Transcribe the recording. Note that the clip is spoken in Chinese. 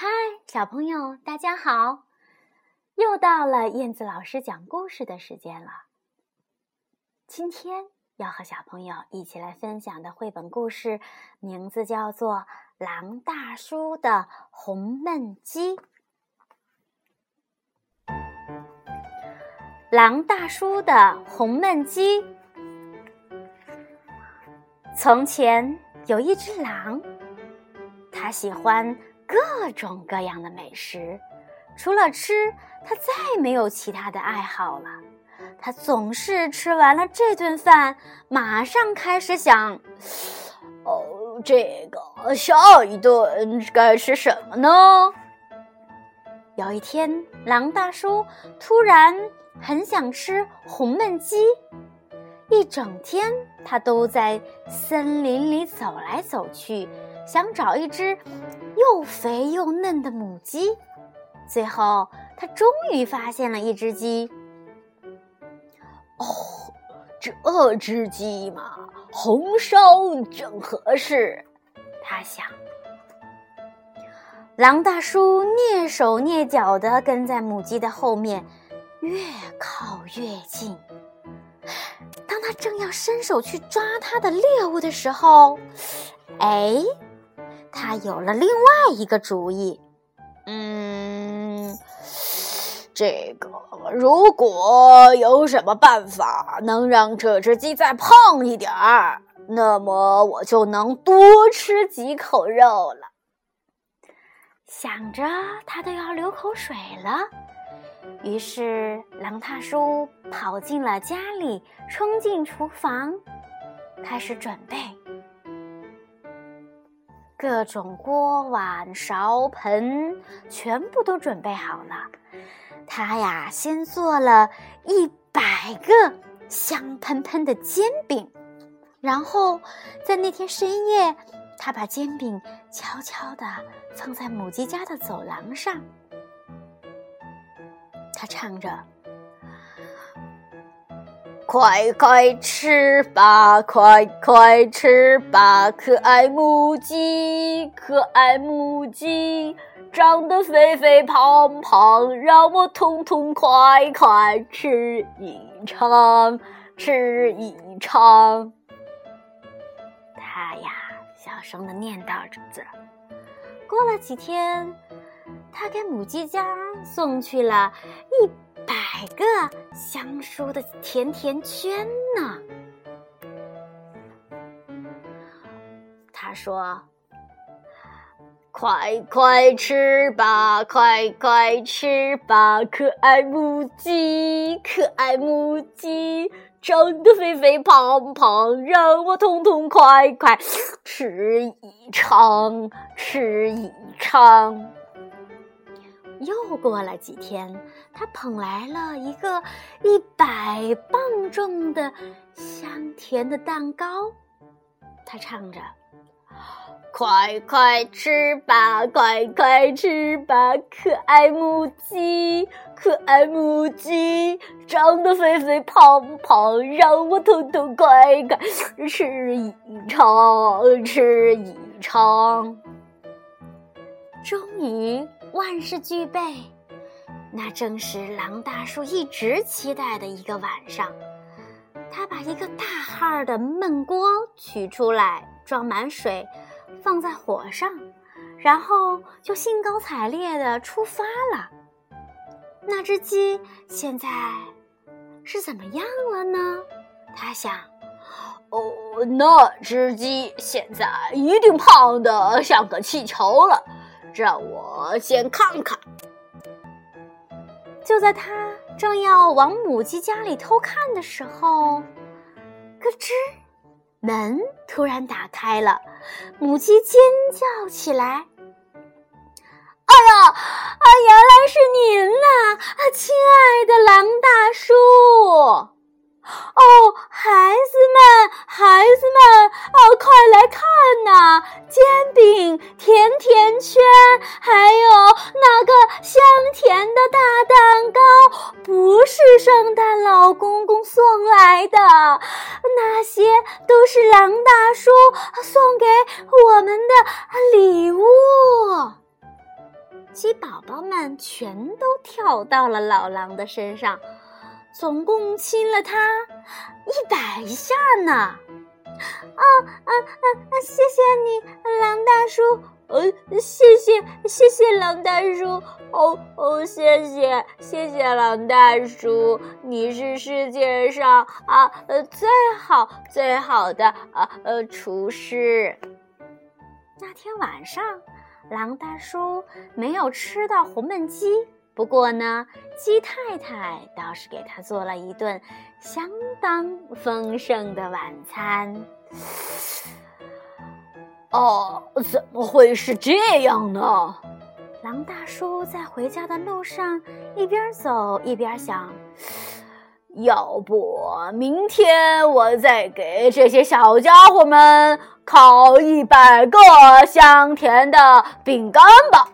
嗨，小朋友，大家好！又到了燕子老师讲故事的时间了。今天要和小朋友一起来分享的绘本故事，名字叫做《狼大叔的红焖鸡》。狼大叔的红焖鸡。从前有一只狼，它喜欢。各种各样的美食，除了吃，他再没有其他的爱好了。他总是吃完了这顿饭，马上开始想：哦，这个下一顿该吃什么呢？有一天，狼大叔突然很想吃红焖鸡，一整天他都在森林里走来走去。想找一只又肥又嫩的母鸡，最后他终于发现了一只鸡。哦，这只鸡嘛，红烧正合适。他想。狼大叔蹑手蹑脚地跟在母鸡的后面，越靠越近。当他正要伸手去抓它的猎物的时候，哎！他有了另外一个主意，嗯，这个如果有什么办法能让这只鸡再胖一点儿，那么我就能多吃几口肉了。想着，他都要流口水了。于是，狼大叔跑进了家里，冲进厨房，开始准备。各种锅碗勺盆全部都准备好了，他呀先做了一百个香喷喷的煎饼，然后在那天深夜，他把煎饼悄悄地放在母鸡家的走廊上，他唱着。快快吃吧，快快吃吧，可爱母鸡，可爱母鸡，长得肥肥胖胖，让我痛痛快快吃一场，吃一场。他呀，小声的念叨着。过了几天，他给母鸡家送去了一。百个香酥的甜甜圈呢，他说：“快快吃吧，快快吃吧，可爱母鸡，可爱母鸡，长得肥肥胖胖，让我痛痛快快吃一场，吃一场。”又过了几天，他捧来了一个一百磅重的香甜的蛋糕。他唱着：“快快吃吧，快快吃吧，可爱母鸡，可爱母鸡，长得肥肥胖胖，让我痛痛快快吃一场，吃一场。”终于。万事俱备，那正是狼大叔一直期待的一个晚上。他把一个大号的焖锅取出来，装满水，放在火上，然后就兴高采烈地出发了。那只鸡现在是怎么样了呢？他想，哦，那只鸡现在一定胖得像个气球了。让我先看看。就在他正要往母鸡家里偷看的时候，咯吱，门突然打开了，母鸡尖叫起来：“哎呀，啊，原来是您呐！啊，亲爱的狼大叔！”哦，孩子们，孩子们，哦，快来看呐！煎饼、甜甜圈，还有那个香甜的大蛋糕，不是圣诞老公公送来的，那些都是狼大叔送给我们的礼物。鸡宝宝们全都跳到了老狼的身上，总共亲了他一百下呢。哦，啊啊啊！谢谢你，狼大叔。呃，谢谢谢谢狼大叔。哦哦，谢谢谢谢狼大叔，你是世界上啊呃最好最好的啊呃厨师。那天晚上。狼大叔没有吃到红焖鸡，不过呢，鸡太太倒是给他做了一顿相当丰盛的晚餐。哦，怎么会是这样呢？狼大叔在回家的路上一边走一边想。要不明天我再给这些小家伙们烤一百个香甜的饼干吧。